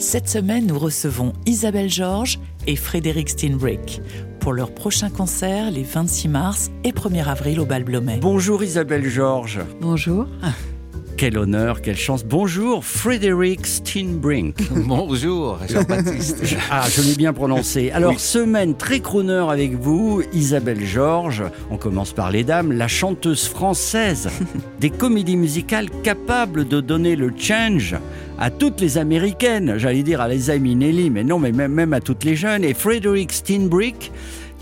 Cette semaine, nous recevons Isabelle Georges et Frédéric Steinbrick pour leur prochain concert les 26 mars et 1er avril au Bal Blomet. Bonjour Isabelle Georges. Bonjour. Quel honneur, quelle chance. Bonjour Frédéric Steinbrink. Bonjour, Jean-Baptiste. Ah, je l'ai bien prononcé. Alors, semaine très crooner avec vous, Isabelle Georges. On commence par les dames, la chanteuse française des comédies musicales capables de donner le change à toutes les américaines. J'allais dire à Liza Minnelli, mais non, mais même, à toutes les jeunes. Et Frédéric Steinbrick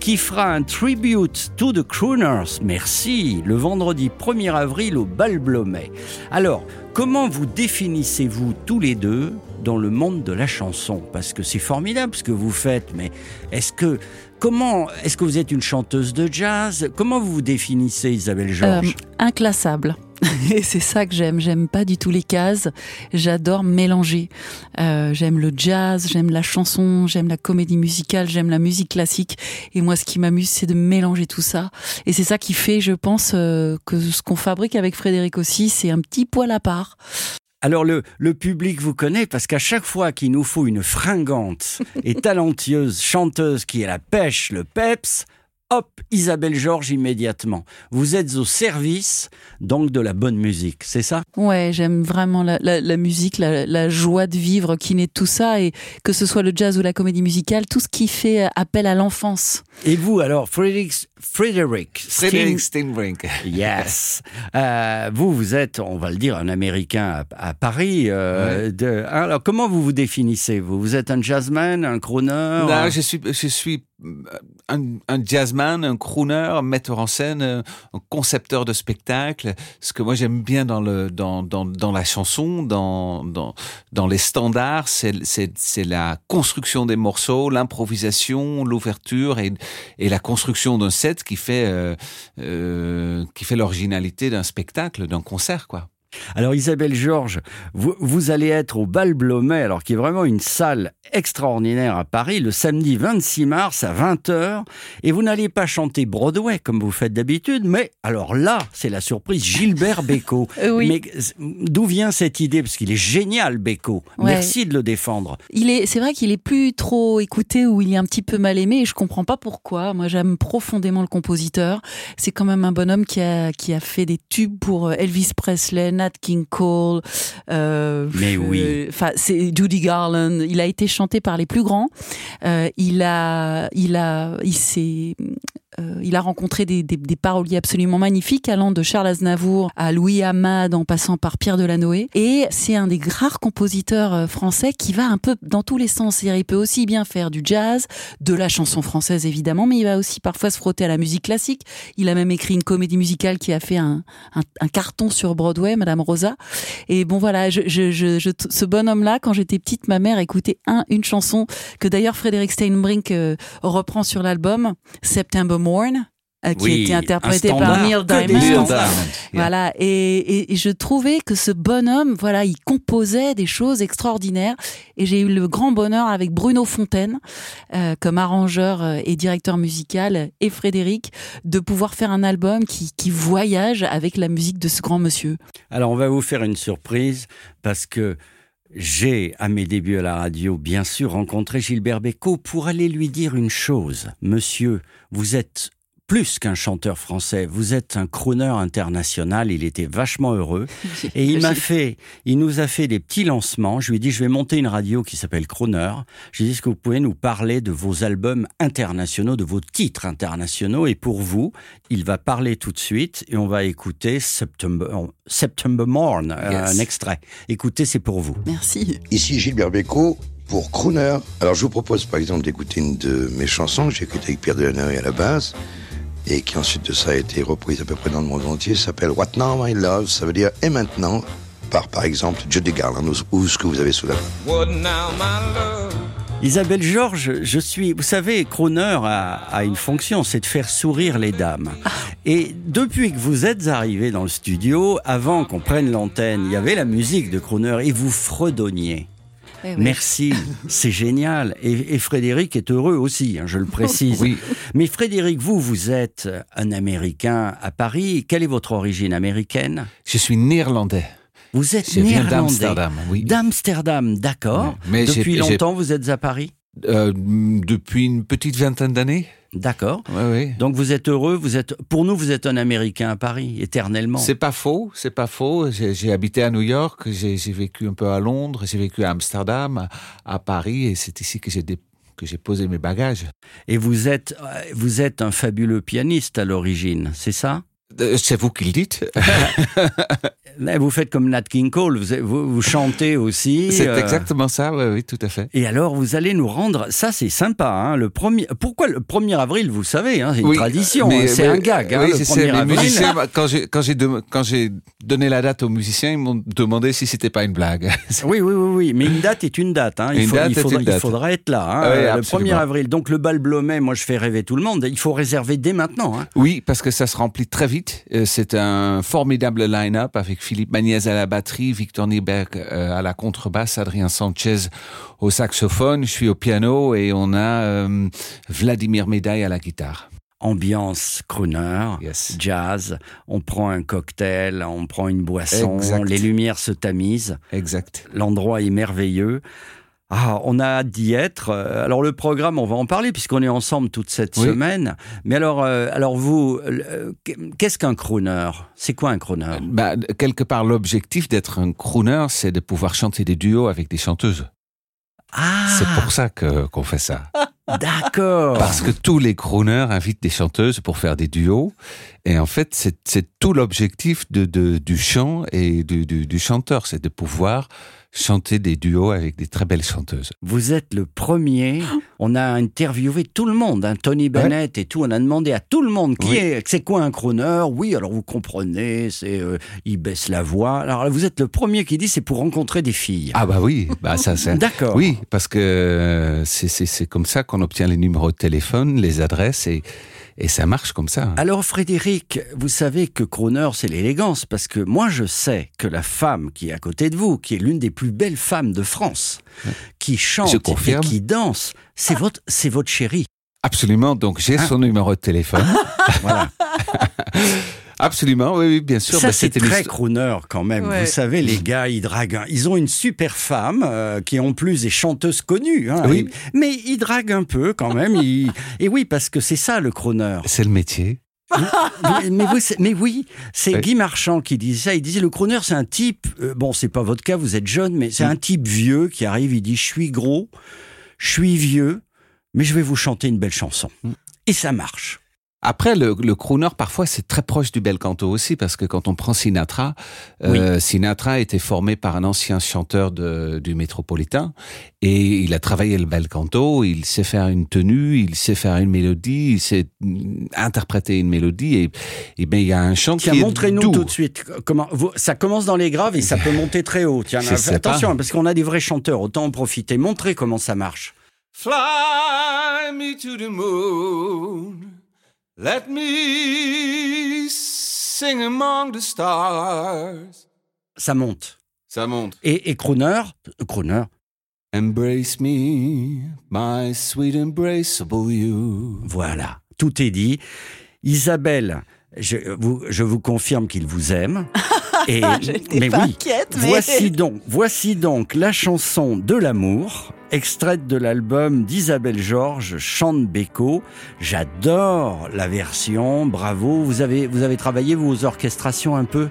qui fera un tribute to the crooners, merci, le vendredi 1er avril au Bal Blomet. Alors, comment vous définissez-vous tous les deux dans le monde de la chanson? Parce que c'est formidable ce que vous faites, mais est-ce que comment est-ce que vous êtes une chanteuse de jazz? Comment vous vous définissez, Isabelle Georges? Euh, inclassable. Et c'est ça que j'aime. J'aime pas du tout les cases. J'adore mélanger. Euh, j'aime le jazz, j'aime la chanson, j'aime la comédie musicale, j'aime la musique classique. Et moi, ce qui m'amuse, c'est de mélanger tout ça. Et c'est ça qui fait, je pense, euh, que ce qu'on fabrique avec Frédéric aussi, c'est un petit poil à part. Alors le, le public vous connaît parce qu'à chaque fois qu'il nous faut une fringante et talentueuse chanteuse qui est la pêche, le peps, hop, Isabelle Georges immédiatement. Vous êtes au service donc de la bonne musique, c'est ça? Ouais, j'aime vraiment la, la- la musique, la, la joie de vivre qui naît de tout ça, et que ce soit le jazz ou la comédie musicale, tout ce qui fait appel à l'enfance. Et vous alors, Frédéric, Steen- Steinbrink. Yes. Euh, vous, vous êtes, on va le dire, un Américain à, à Paris. euh, de- alors, comment vous vous définissez Vous, vous êtes un jazzman, un crooner Non, un- je suis, je suis un, un jazzman, un crooner, un metteur en scène, un concepteur de spectacle. Ce que moi j'aime bien dans le dans, dans, dans la chanson, dans dans dans les standards, c'est la construction des morceaux, l'improvisation, l'ouverture et et la construction d'un set qui fait euh, euh, qui fait l'originalité d'un spectacle, d'un concert quoi. Alors Isabelle Georges, vous, vous allez être au Bal Blomet, alors qui est vraiment une salle extraordinaire à Paris, le samedi 26 mars à 20h, et vous n'allez pas chanter Broadway comme vous faites d'habitude, mais alors là, c'est la surprise, Gilbert Bécaud. Euh, oui. Mais d'où vient cette idée? Parce qu'il est génial, Bécaud. Ouais. Merci de le défendre. Il est, c'est vrai qu'il est plus trop écouté ou il est un petit peu mal aimé et je comprends pas pourquoi. Moi, j'aime profondément le compositeur. C'est quand même un bonhomme qui a, qui a fait des tubes pour euh, Elvis Presley, Nat King Cole. euh, Mais oui. Enfin, c'est Judy Garland. Il a été chanté par les plus grands. Euh, il a, il a, il s'est, il a rencontré des, des, des paroliers absolument magnifiques, allant de Charles Aznavour à Louis Hamad, en passant par Pierre Delanoë. Et c'est un des rares compositeurs euh, français qui va un peu dans tous les sens. Il peut aussi bien faire du jazz, de la chanson française évidemment, mais il va aussi parfois se frotter à la musique classique. Il a même écrit une comédie musicale qui a fait un, un, carton sur Broadway, Madame Rosa. Et bon voilà, je, je, je, ce bonhomme-là, quand j'étais petite, ma mère écoutait un, une chanson que d'ailleurs Frédéric Steinbrink euh, reprend sur l'album September Euh, qui Oui, a été interprété par Neil Diamond. Voilà, et, et, et je trouvais que ce bonhomme, voilà, il composait des choses extraordinaires. Et j'ai eu le grand bonheur avec Bruno Fontaine, euh, comme arrangeur euh, et directeur musical, et Frédéric, de pouvoir faire un album qui, qui voyage avec la musique de ce grand monsieur. Alors on va vous faire une surprise parce que j'ai, à mes débuts à la radio, bien sûr, rencontré Gilbert Bécaud pour aller lui dire une chose. Monsieur, vous êtes plus qu'un chanteur français, vous êtes un crooner international, il était vachement heureux. Et il m'a fait, il nous a fait des petits lancements. Je lui ai dit, je vais monter une radio qui s'appelle Crooner. Je lui ai dit, est-ce que vous pouvez nous parler de vos albums internationaux, de vos titres internationaux? Et pour vous, il va parler tout de suite et on va écouter September, September Morn, euh, Yes. un extrait. Écoutez, c'est pour vous. Merci. Ici Gilbert Bécaud pour Crooner. Alors je vous propose par exemple d'écouter une de mes chansons que j'ai écrite avec Pierre Delanoë à la base et qui ensuite de ça a été reprise à peu près dans le monde entier. S'appelle What Now My Love, ça veut dire Et maintenant par par exemple Judy Garland ou, ou ce que vous avez sous la main. What now, my love? Isabelle Georges, je suis, vous savez, Croner a, a une fonction, c'est de faire sourire les dames. Et depuis que vous êtes arrivé dans le studio, avant qu'on prenne l'antenne, il y avait la musique de Croner et vous fredonniez. Eh oui. Merci, c'est génial. Et, et Frédéric est heureux aussi, hein, je le précise. Oui. Mais Frédéric, vous, vous êtes un Américain à Paris. Quelle est votre origine américaine? Je suis néerlandais. Vous êtes Je viens néerlandais. d'Amsterdam, oui. D'Amsterdam, d'accord. Depuis longtemps, vous êtes à Paris? Euh, depuis une petite vingtaine d'années. D'accord. Oui, oui. Donc vous êtes heureux, vous êtes pour nous vous êtes un Américain à Paris éternellement. C'est pas faux, c'est pas faux. J'ai habité à New York, j'ai vécu un peu à Londres, j'ai vécu à Amsterdam, à, Paris, et c'est ici que j'ai que j'ai posé mes bagages. Et vous êtes euh, vous êtes un fabuleux pianiste à l'origine, c'est ça? Euh, C'est vous qui le dites. Vous faites comme Nat King Cole, vous, vous, vous chantez aussi. C'est euh, exactement ça, oui, oui, tout à fait. Et alors, vous allez nous rendre, ça c'est sympa, hein, le premier. Pourquoi le 1er avril, vous le savez, hein, c'est une Oui, tradition, hein, c'est un gag, oui, le je 1er sais, les avril. musiciens, quand j'ai donné la date aux musiciens, ils m'ont demandé si c'était pas une blague. Oui, oui, oui, oui, mais une date est une date. Il, Une faut- date il est faudra, une il date. faudra être là, Ah oui, le absolument. 1er avril. Donc le bal Blomet, moi je fais rêver tout le monde. Il faut réserver dès maintenant. Oui, parce que ça se remplit très vite. Euh, C'est un formidable line-up avec Philippe Magnez à la batterie, Victor Nieberg euh, à la contrebasse, Adrien Sanchez au saxophone, je suis au piano et on a euh, Vladimir Médaille à la guitare. Ambiance crooner, Yes. jazz. On prend un cocktail, on prend une boisson, Exact. les lumières se tamisent. Exact. L'endroit est merveilleux. Ah, on a hâte d'y être. Euh, Alors le programme, on va en parler puisqu'on est ensemble toute cette Oui. semaine. Mais alors, euh, alors vous, euh, qu'est-ce qu'un crooner? C'est quoi un crooner? Bah, quelque part, l'objectif d'être un crooner, c'est de pouvoir chanter des duos avec des chanteuses. Ah, C'est pour ça que qu'on fait ça. d'accord. Parce que tous les crooners invitent des chanteuses pour faire des duos. Et en fait, c'est c'est tout l'objectif de, de, du chant et du, du, du chanteur, c'est de pouvoir chanter des duos avec des très belles chanteuses. Vous êtes le premier. On a interviewé tout le monde, hein, Tony Bennett et tout. On a demandé à tout le monde qui Oui. est, c'est quoi un crooner? Oui, alors vous comprenez, c'est euh, il baisse la voix. Alors vous êtes le premier qui dit c'est pour rencontrer des filles. Ah bah oui, bah ça c'est... D'accord. Oui, parce que euh, c'est- comme ça qu'on obtient les numéros de téléphone, les adresses, et, et ça marche comme ça. Alors Frédéric, vous savez que crooner c'est l'élégance parce que moi je sais que la femme qui est à côté de vous, qui est l'une des plus belles femmes de France, qui chante et qui danse, c'est votre c'est votre chérie. Absolument, donc j'ai Ah. son numéro de téléphone. Voilà. Absolument, oui, oui, bien sûr. Ça, Bah, c'est très crooner quand même. Ouais. Vous savez, les gars, ils draguent. Ils ont une super femme euh, qui, en plus, est chanteuse connue. hein. Oui. Et- mais ils draguent un peu quand même. ils- Et oui, parce que c'est ça le crooner. C'est le métier. Mais, mais vous- mais oui, c'est Oui. Guy Marchand qui disait ça. Il disait le crooner, c'est un type. euh, bon, c'est pas votre cas, vous êtes jeune, mais c'est Mm. un type vieux qui arrive. Il dit Je suis gros, je suis vieux, mais je vais vous chanter une belle chanson. Mm. Et ça marche. Après, le, le crooner, parfois, c'est très proche du bel canto aussi, parce que quand on prend Sinatra, euh, Sinatra était formé par un ancien chanteur de, du métropolitain, et il a travaillé le bel canto, il sait faire une tenue, il sait faire une mélodie, il sait interpréter une mélodie, et, et ben, il y a un chant Tiens, qui est montrez-nous tout de suite. Comment vous- ça commence dans les graves et ça peut monter très haut. Tiens, attention, pas. parce qu'on a des vrais chanteurs. Autant en profiter. Montrez comment ça marche. Fly me to the moon. Let me sing among the stars. Ça monte. Ça monte. Et, crooner. Embrace me, my sweet embraceable you. Voilà, tout est dit. Isabelle, je vous, je vous confirme qu'il vous aime. Et, J'étais mais pas oui, inquiète, mais- voici donc, voici donc la chanson de l'amour, extraite de l'album d'Isabelle Georges, Chante Beko. J'adore la version, bravo. Vous avez, vous avez travaillé vos orchestrations un peu?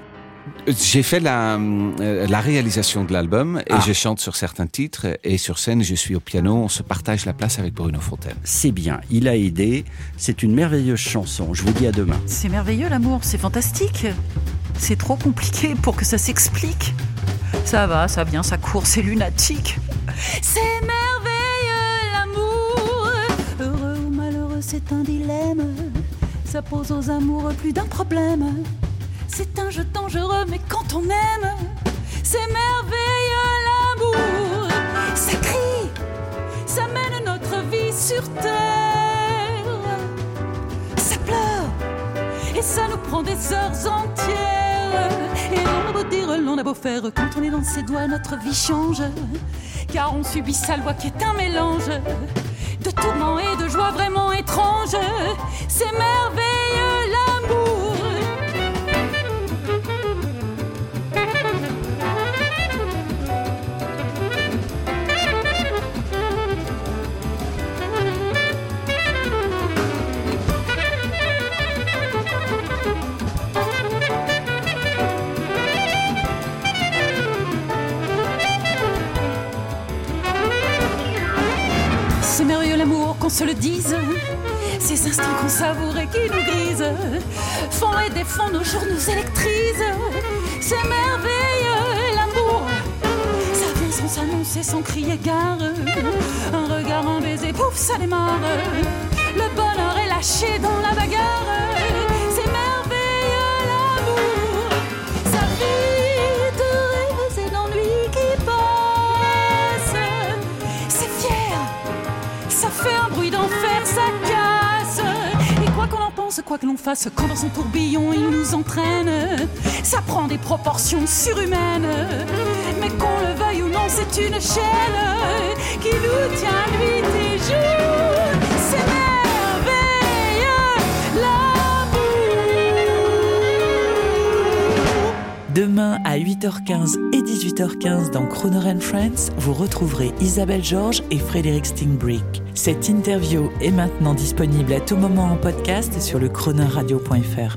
J'ai fait la, euh, la réalisation de l'album et Ah. je chante sur certains titres et sur scène je suis au piano. On se partage la place avec Bruno Fontaine. C'est bien, il a aidé. C'est une merveilleuse chanson. Je vous dis à demain. C'est merveilleux l'amour, c'est fantastique. C'est trop compliqué pour que ça s'explique. Ça va, ça vient, ça court, c'est lunatique. C'est merveilleux l'amour. Heureux ou malheureux, c'est un dilemme. Ça pose aux amoureux plus d'un problème. C'est un jeu dangereux, mais quand on aime, c'est merveilleux l'amour. Ça crie, ça mène notre vie sur terre. Et ça nous prend des heures entières. Et on a beau dire, l'on a beau faire, quand on est dans ses doigts, notre vie change. Car on subit sa loi qui est un mélange de tourments et de joie vraiment étranges. C'est merveilleux l'amour. Qu'on savoure et qui nous grisent font et défendent nos jours, nous électrisent. C'est merveilleux l'amour. Ça vient sans s'annoncer, sans crier gare. Un regard, un baiser, pouf, ça démarre. Le bonheur est lâché dans la bagarre. Quoi que l'on fasse, quand dans son tourbillon il nous entraîne, ça prend des proportions surhumaines. Mais qu'on le veuille ou non, c'est une chaîne qui nous tient nuit et jour. C'est merveilleux, l'amour. Demain à 8h15 et 18h15 dans Croner and Friends, vous retrouverez Isabelle Georges et Frédéric Stingbrick. Cette interview est maintenant disponible à tout moment en podcast sur le chronoradio.fr.